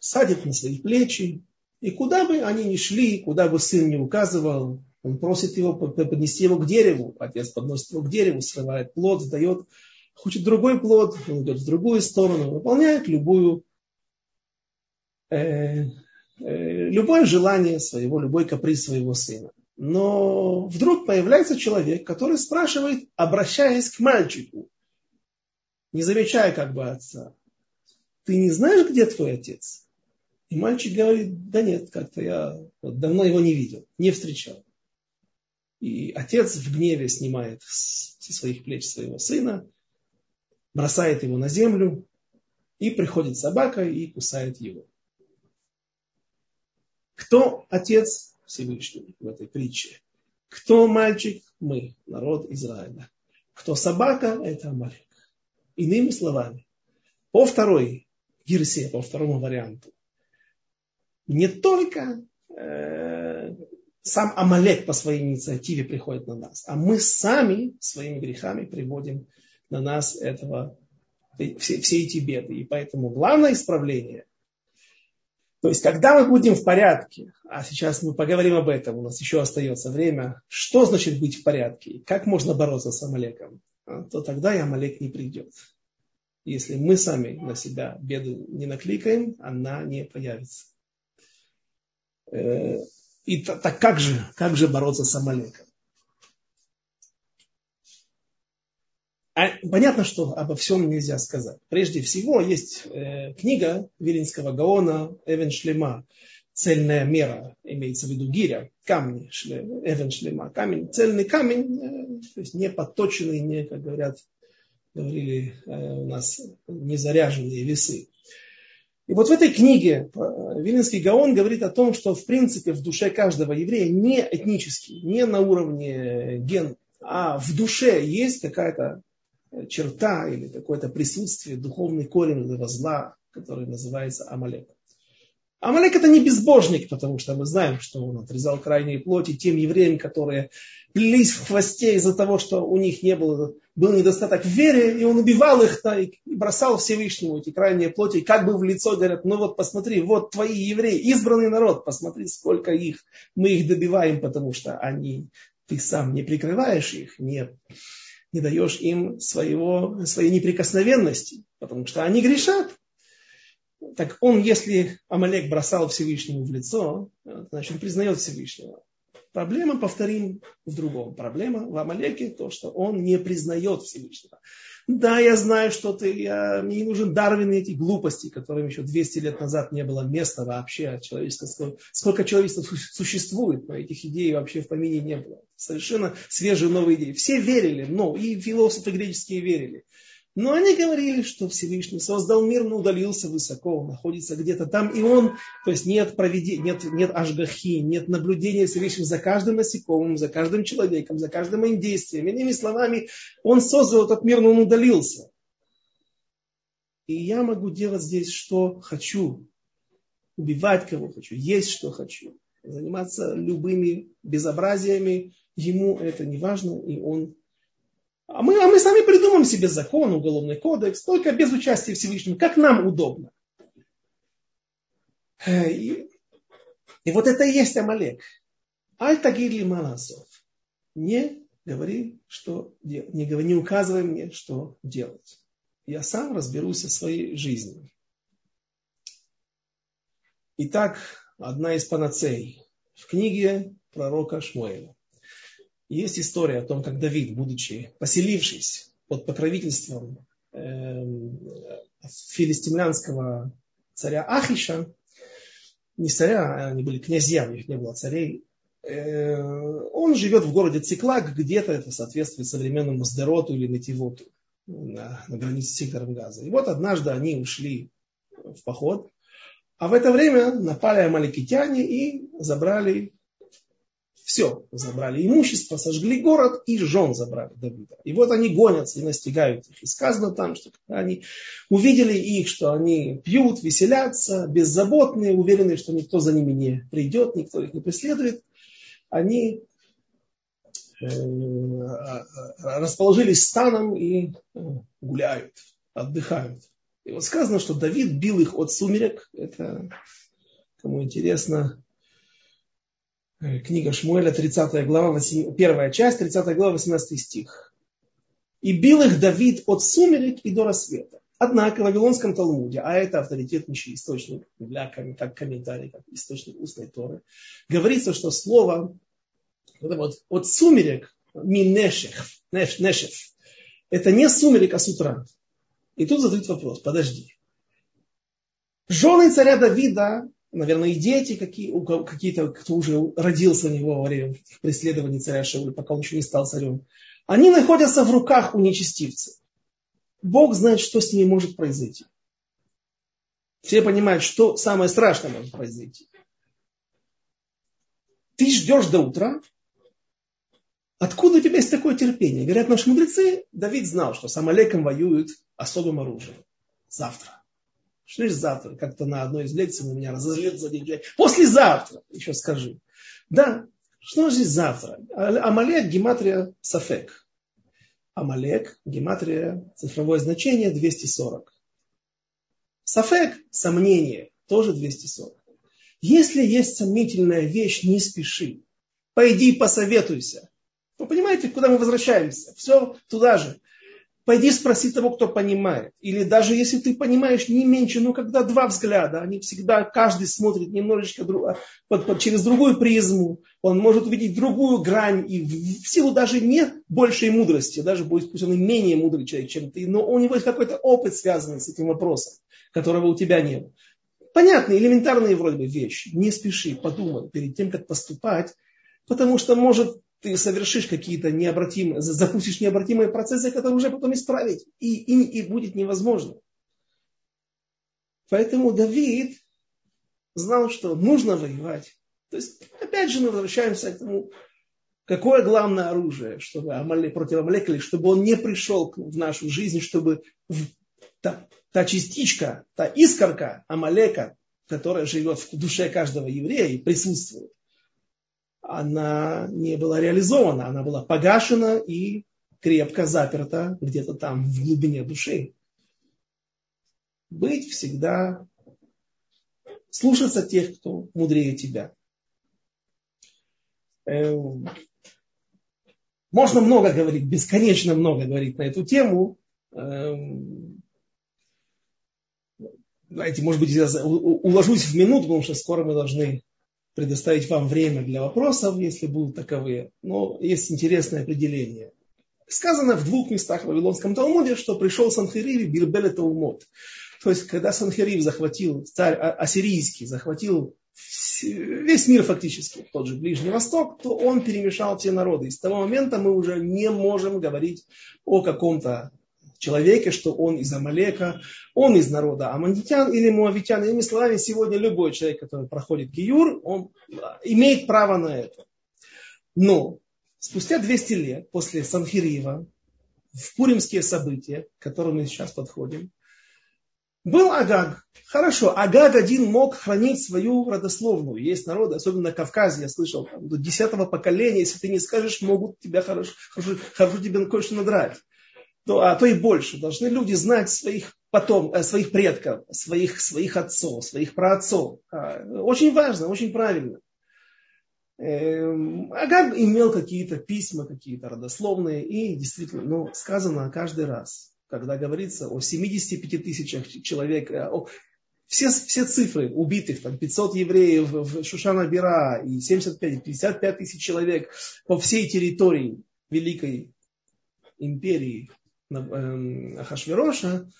садит на свои плечи, и куда бы они ни шли, куда бы сын не указывал, он просит его поднести его к дереву. Отец подносит его к дереву, срывает плод, сдает. Хочет другой плод, он идет в другую сторону, выполняет любую, э, э, любое желание своего, любой каприз своего сына. Но вдруг появляется человек, который спрашивает, обращаясь к мальчику, не замечая как бы отца, ты не знаешь, где твой отец? И мальчик говорит, да нет, как-то я давно его не видел, не встречал. И отец в гневе снимает со своих плеч своего сына, бросает его на землю, и приходит собака и кусает его. Кто отец Всевышний в этой притче? Кто мальчик? Мы, народ Израиля. Кто собака? Это Амалек. Иными словами, по второй версии, по второму варианту, не только э, сам Амалек по своей инициативе приходит на нас, а мы сами своими грехами приводим на нас этого, все, все эти беды. И поэтому главное исправление, то есть когда мы будем в порядке, а сейчас мы поговорим об этом, у нас еще остается время, что значит быть в порядке, как можно бороться с Амалеком, а, то тогда и Амалек не придет. Если мы сами на себя беду не накликаем, она не появится. И так как же, как же бороться с Амалеком? А понятно, что обо всем нельзя сказать. Прежде всего, есть э, книга Вилинского Гаона Эвен Шлема «Цельная мера», имеется в виду гиря, камни, шле, Эвен Шлема, камень, цельный камень, э, то есть не подточенный, не, как говорят, говорили э, у нас, не заряженные весы. И вот в этой книге э, Вилинский Гаон говорит о том, что в принципе в душе каждого еврея не этнически, не на уровне ген, а в душе есть какая-то черта или какое-то присутствие, духовный корень этого зла, который называется Амалек. Амалек это не безбожник, потому что мы знаем, что он отрезал крайние плоти тем евреям, которые плелись в хвосте из-за того, что у них не было, был недостаток в вере, и он убивал их да, и бросал Всевышнему эти крайние плоти, и как бы в лицо говорят, ну вот посмотри, вот твои евреи, избранный народ, посмотри, сколько их, мы их добиваем, потому что они, ты сам не прикрываешь их, не, не даешь им своего, своей неприкосновенности, потому что они грешат. Так он, если Амалек бросал Всевышнему в лицо, значит, признает Всевышнего. Проблема, повторим, в другом. Проблема в Амалеке то, что он не признает Всевышнего. Да, я знаю, что ты, я, мне не нужен Дарвин и эти глупости, которым еще 200 лет назад не было места вообще. Человечество, сколько человечества существует, но этих идей вообще в помине не было. Совершенно свежие новые идеи. Все верили, но и философы греческие верили. Но они говорили, что Всевышний создал мир, но удалился высоко, находится где-то там, и он, то есть нет проведения, нет, нет ажгахи, нет наблюдения Всевышнего за каждым насекомым, за каждым человеком, за каждым моим действием. Иными словами, он создал этот мир, но он удалился. И я могу делать здесь, что хочу. Убивать кого хочу, есть что хочу. Заниматься любыми безобразиями. Ему это не важно, и он а мы, а мы сами придумаем себе закон, уголовный кодекс, только без участия Всевышнего, как нам удобно. Э, и, и вот это и есть Амалек. Аль-Тагирли Маласов. Не говори, что делать. Не, говори, не указывай мне, что делать. Я сам разберусь со своей жизнью. Итак, одна из панацей в книге пророка Шмуэля. Есть история о том, как Давид, будучи поселившись под покровительством э, филистимлянского царя Ахиша, не царя, а они были князья, у них не было царей, э, он живет в городе Циклак, где-то это соответствует современному Сдероту или Нативоту на, на границе с сектором Газа. И вот однажды они ушли в поход, а в это время напали амаликитяне и забрали все забрали имущество, сожгли город и жен забрали Давида. И вот они гонятся и настигают их. И сказано там, что когда они увидели их, что они пьют, веселятся, беззаботные, уверены, что никто за ними не придет, никто их не преследует, они э, расположились станом и э, гуляют, отдыхают. И вот сказано, что Давид бил их от сумерек. Это, кому интересно, книга Шмуэля, 30 глава, 8, первая часть, 30 глава, 18 стих. «И бил их Давид от сумерек и до рассвета». Однако в Вавилонском Талмуде, а это авторитетнейший источник для как комментарий, как источник устной Торы, говорится, что слово вот, вот, от сумерек, минешев, нешев, это не сумерек, а с утра. И тут задают вопрос, подожди. Жены царя Давида наверное, и дети какие, какие-то, кто уже родился у него во время преследований царя Шауля, пока он еще не стал царем, они находятся в руках у нечестивцев. Бог знает, что с ними может произойти. Все понимают, что самое страшное может произойти. Ты ждешь до утра. Откуда у тебя есть такое терпение? Говорят наши мудрецы, Давид знал, что с Амалеком воюют особым оружием. Завтра. Что значит завтра? Как-то на одной из лекций у меня разозлил за день. Послезавтра, еще скажи. Да, что значит завтра? Амалек, гематрия, сафек. Амалек, гематрия, цифровое значение 240. Сафек, сомнение, тоже 240. Если есть сомнительная вещь, не спеши. Пойди посоветуйся. Вы понимаете, куда мы возвращаемся? Все туда же. Пойди спроси того, кто понимает. Или даже если ты понимаешь не меньше, но когда два взгляда, они всегда, каждый смотрит немножечко друг, под, под, через другую призму, он может увидеть другую грань, и в, в силу даже не большей мудрости, даже будет, пусть он и менее мудрый человек, чем ты, но у него есть какой-то опыт, связанный с этим вопросом, которого у тебя нет. Понятные, элементарные вроде бы вещи. Не спеши, подумай перед тем, как поступать, потому что может ты совершишь какие-то необратимые, запустишь необратимые процессы, которые уже потом исправить, и, и, и будет невозможно. Поэтому Давид знал, что нужно воевать. То есть, опять же, мы возвращаемся к тому, какое главное оружие чтобы Амалек, против Амалека, чтобы он не пришел в нашу жизнь, чтобы та, та частичка, та искорка Амалека, которая живет в душе каждого еврея и присутствует, она не была реализована, она была погашена и крепко заперта где-то там в глубине души. Быть всегда, слушаться тех, кто мудрее тебя. Эм, можно много говорить, бесконечно много говорить на эту тему. Эм, знаете, может быть, я уложусь в минуту, потому что скоро мы должны предоставить вам время для вопросов, если будут таковые. Но есть интересное определение. Сказано в двух местах в Вавилонском Талмуде, что пришел Санхирив Бирбеле Таумот. То есть, когда Санхирив захватил, царь а, ассирийский, захватил весь мир фактически, тот же Ближний Восток, то он перемешал те народы. И с того момента мы уже не можем говорить о каком-то человеке, что он из Амалека, он из народа амандитян или муавитян. Иными словами, сегодня любой человек, который проходит гиюр, он имеет право на это. Но спустя 200 лет после Санхириева, в пуримские события, к которым мы сейчас подходим, был Агаг. Хорошо, Агаг один мог хранить свою родословную. Есть народы, особенно на Кавказе, я слышал, там, до десятого поколения, если ты не скажешь, могут тебя хорошо, хорошо, хорошо тебе кое-что надрать то, а то и больше, должны люди знать своих потом, э, своих предков, своих, своих отцов, своих праотцов. А, очень важно, очень правильно. Эм, Агар имел какие-то письма, какие-то родословные, и действительно, ну, сказано каждый раз, когда говорится о 75 тысячах человек, э, о, все, все цифры убитых, там 500 евреев в Шушана-Бира и 75-55 тысяч человек по всей территории Великой империи Ахашвероша,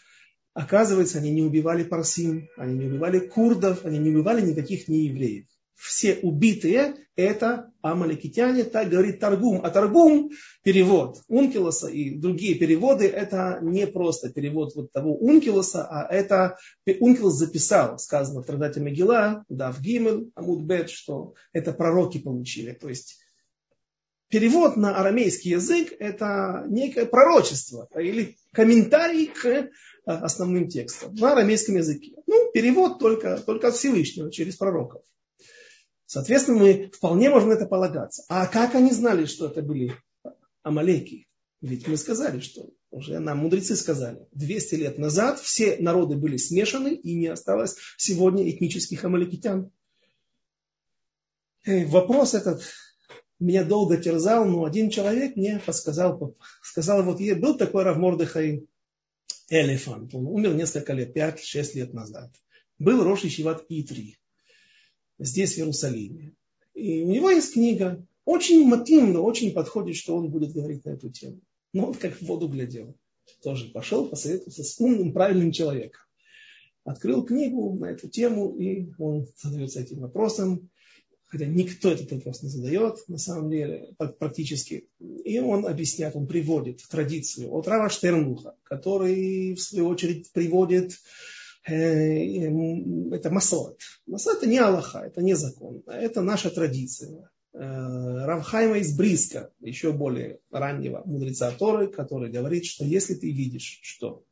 оказывается, они не убивали парсим, они не убивали курдов, они не убивали никаких неевреев. Все убитые – это амаликитяне, так говорит Таргум. А Таргум, перевод Ункилоса и другие переводы, это не просто перевод вот того Ункилоса, а это Ункилос записал, сказано в Традате Мегила, да, в Гимель, Амудбет, что это пророки получили. То есть перевод на арамейский язык – это некое пророчество или комментарий к э, основным текстам на арамейском языке. Ну, перевод только, только от Всевышнего, через пророков. Соответственно, мы вполне можем на это полагаться. А как они знали, что это были амалеки? Ведь мы сказали, что уже нам мудрецы сказали, 200 лет назад все народы были смешаны и не осталось сегодня этнических амаликитян. И вопрос этот меня долго терзал, но один человек мне подсказал, сказал, вот был такой Рав Мордыхай Элефант, он умер несколько лет, 5-6 лет назад. Был Рош Ишиват Итри, здесь, в Иерусалиме. И у него есть книга, очень мотивно, очень подходит, что он будет говорить на эту тему. Но он как в воду глядел. Тоже пошел, посоветовался с умным, правильным человеком. Открыл книгу на эту тему, и он задается этим вопросом хотя никто этот вопрос не задает, на самом деле, практически. И он объясняет, он приводит традицию от Рава Штернуха, который, в свою очередь, приводит э, это масорет. Масорет это не Аллаха, это не закон, это наша традиция. Э, Равхайма из Бриска, еще более раннего мудреца Торы, который говорит, что если ты видишь, что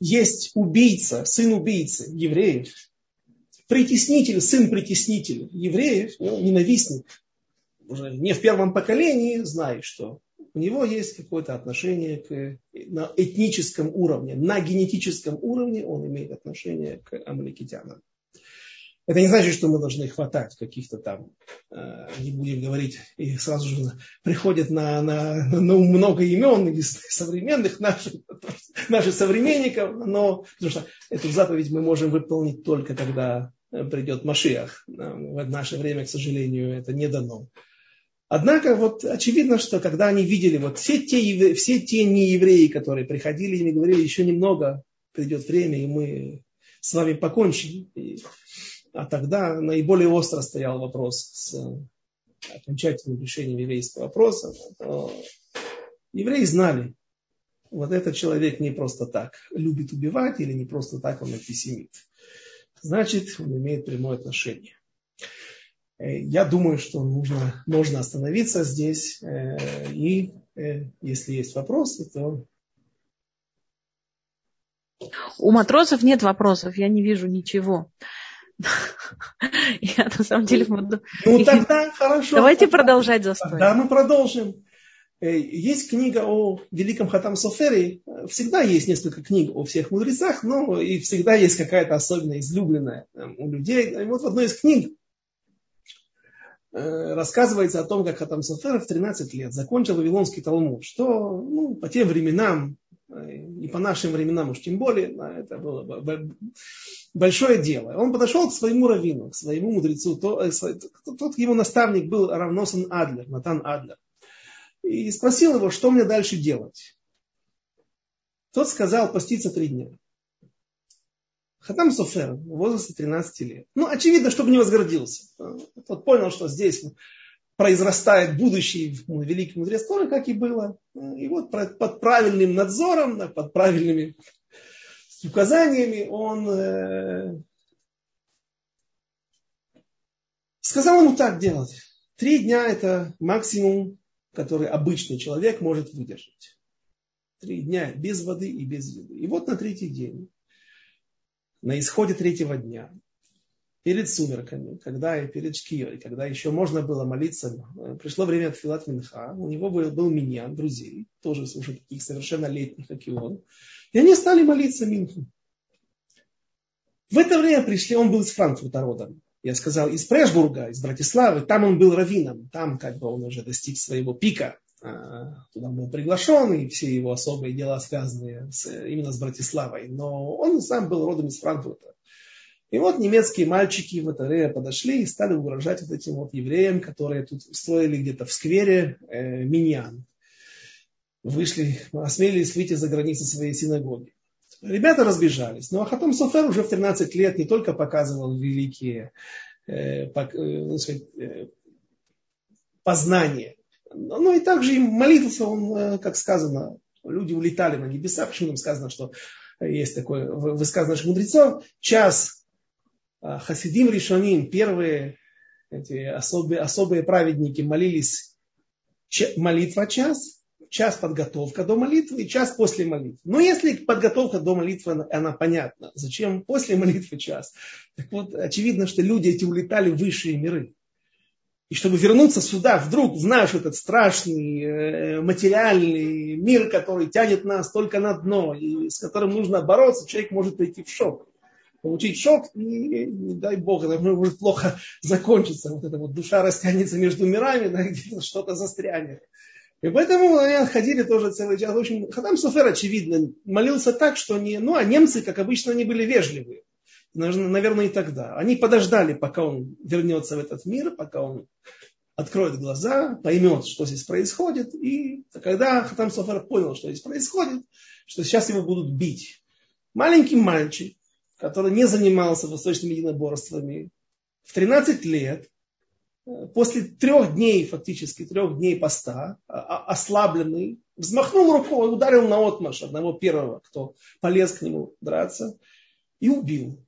есть убийца, сын убийцы евреев, притеснитель, сын притеснитель евреев, ну, ненавистник, уже не в первом поколении, знает, что у него есть какое-то отношение к, на этническом уровне, на генетическом уровне он имеет отношение к амаликитянам. Это не значит, что мы должны хватать каких-то там, э, не будем говорить, и сразу же приходят на, на, на много имен из современных наших, наших современников, но потому что эту заповедь мы можем выполнить только когда придет Машиах. В наше время, к сожалению, это не дано. Однако вот очевидно, что когда они видели вот все те, все те неевреи, которые приходили, им говорили, еще немного придет время, и мы с вами покончим. И, а тогда наиболее остро стоял вопрос с окончательным решением еврейского вопроса. Евреи знали, вот этот человек не просто так любит убивать или не просто так он антисемит. Значит, он имеет прямое отношение. Э, я думаю, что нужно, можно остановиться здесь. Э, и если есть вопросы, то... У матросов нет вопросов, я не вижу ничего. *laughs* Я на самом деле. Ну тогда хорошо. Давайте продолжать застой. Да, мы продолжим. Э, есть книга о великом Хатам Софере. Всегда есть несколько книг о всех мудрецах, но и всегда есть какая-то особенно излюбленная э, у людей. И вот в одной из книг э, рассказывается о том, как Хатам Софер в 13 лет закончил Вавилонский Талмуд, что ну, по тем временам и по нашим временам уж тем более, это было большое дело. Он подошел к своему раввину, к своему мудрецу, тот, тот его наставник был Равносан Адлер, Натан Адлер и спросил его, что мне дальше делать. Тот сказал поститься три дня. Хатам Софер в возрасте 13 лет. Ну, очевидно, чтобы не возгордился. Тот понял, что здесь произрастает будущий великий мудрец Торы, как и было. И вот под правильным надзором, под правильными указаниями он э, сказал ему так делать. Три дня это максимум который обычный человек может выдержать. Три дня без воды и без еды. И вот на третий день, на исходе третьего дня, перед сумерками, когда и перед шкией, когда еще можно было молиться, пришло время Филат Минха, у него был, был миньян, друзей, тоже уже таких совершеннолетних, как и он, и они стали молиться Минху. В это время пришли, он был из Франкфурта родом, я сказал, из Прешбурга, из Братиславы, там он был раввином, там как бы он уже достиг своего пика, а, туда был приглашен, и все его особые дела связанные с, именно с Братиславой. Но он сам был родом из Франкфурта. И вот немецкие мальчики в это время подошли и стали угрожать вот этим вот евреям, которые тут устроили где-то в сквере э, миньян. Вышли, осмелились выйти за границы своей синагоги. Ребята разбежались. Ну а Хатам Софер уже в 13 лет не только показывал великие э, по, э, ну, сказать, э, познания, но и также и молился он, э, как сказано, люди улетали на небеса. Почему нам сказано, что есть такое высказывание наших мудрецов? Час э, хасидим решоним, первые эти особые, особые праведники молились молитва час, час подготовка до молитвы и час после молитвы. Но если подготовка до молитвы, она понятна, зачем после молитвы час? Так вот, очевидно, что люди эти улетали в высшие миры. И чтобы вернуться сюда, вдруг в наш этот страшный э, материальный мир, который тянет нас только на дно, и с которым нужно бороться, человек может прийти в шок. Получить шок, и не дай бог, это может плохо закончиться. Вот эта вот душа растянется между мирами, да, где-то что-то застрянет. И поэтому они ходили тоже целый час. В общем, Хатам Софер, очевидно, молился так, что не... Ну, а немцы, как обычно, они были вежливые. Наверное, и тогда. Они подождали, пока он вернется в этот мир, пока он откроет глаза, поймет, что здесь происходит. И когда Хатам Софер понял, что здесь происходит, что сейчас его будут бить. Маленький мальчик, который не занимался восточными единоборствами, в 13 лет, после трех дней, фактически трех дней поста, а, а, ослабленный, взмахнул рукой, ударил на отмаш одного первого, кто полез к нему драться, и убил.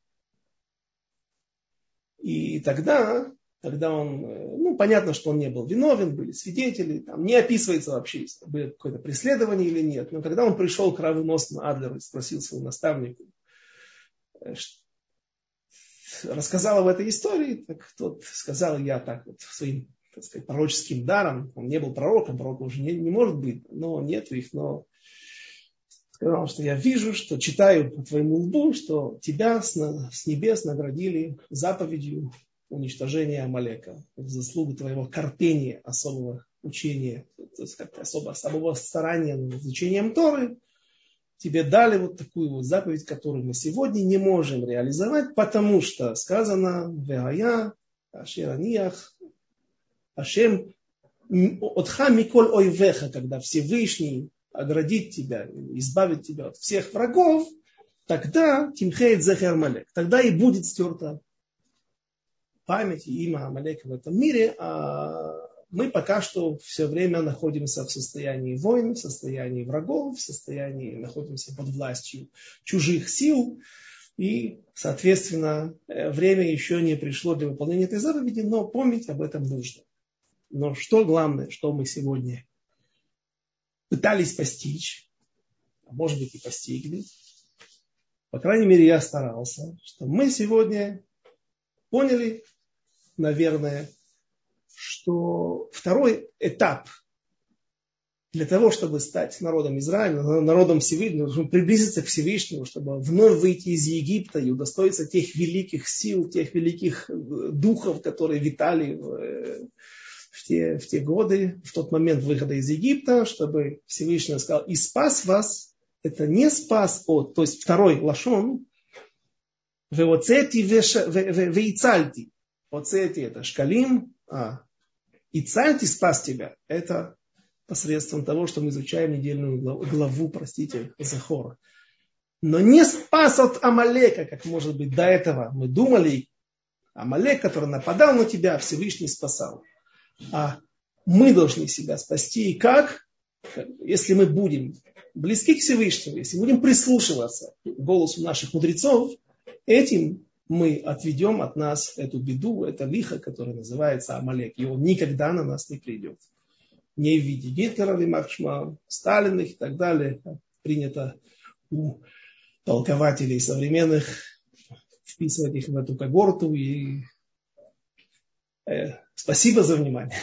И тогда, когда он, э, ну, понятно, что он не был виновен, были свидетели, там не описывается вообще, было какое-то преследование или нет, но когда он пришел к Раву Адлеру и спросил своего наставника, э, рассказал об этой истории, так тот сказал я так вот своим так сказать, пророческим даром, он не был пророком, пророком уже не, не может быть, но нет их, но сказал, что я вижу, что читаю по твоему лбу, что тебя с, с небес наградили заповедью уничтожения Амалека заслугу твоего корпения, особого учения, то есть как особо, особого старания над изучением Торы, тебе дали вот такую вот заповедь, которую мы сегодня не можем реализовать, потому что сказано «Веая ашераниях Ашем отха миколь ойвеха», когда Всевышний оградит тебя, избавит тебя от всех врагов, тогда тимхейт захер Малек, тогда и будет стерта память и имя Амалека в этом мире, а мы пока что все время находимся в состоянии войн, в состоянии врагов, в состоянии находимся под властью чужих сил. И, соответственно, э, время еще не пришло для выполнения этой заповеди, но помнить об этом нужно. Но что главное, что мы сегодня пытались постичь, а может быть и постигли, по крайней мере, я старался, что мы сегодня поняли, наверное, что второй этап для того, чтобы стать народом Израиля, народом Всевышнего, чтобы приблизиться к Всевышнему, чтобы вновь выйти из Египта и удостоиться тех великих сил, тех великих э, духов, которые витали в, э, в, те, в те годы, в тот момент выхода из Египта, чтобы Всевышний сказал, и спас вас, это не спас от, то есть второй лашон, веоцети вейцальти. Оцети это шкалим, а ицальти спас тебя, это посредством того, что мы изучаем недельную главу, главу простите, Захора. Но не спас от Амалека, как может быть до этого. Мы думали, Амалек, который нападал на тебя, Всевышний спасал. А мы должны себя спасти. И как? Если мы будем близки к Всевышнему, если будем прислушиваться к голосу наших мудрецов, этим мы отведем от нас эту беду, это лихо, которое называется Амалек. И он никогда на нас не придет не в виде Гитлера, Лимахшма, Сталиных и так далее, принято у толкователей современных вписывать их в эту когорту. И э, спасибо за внимание.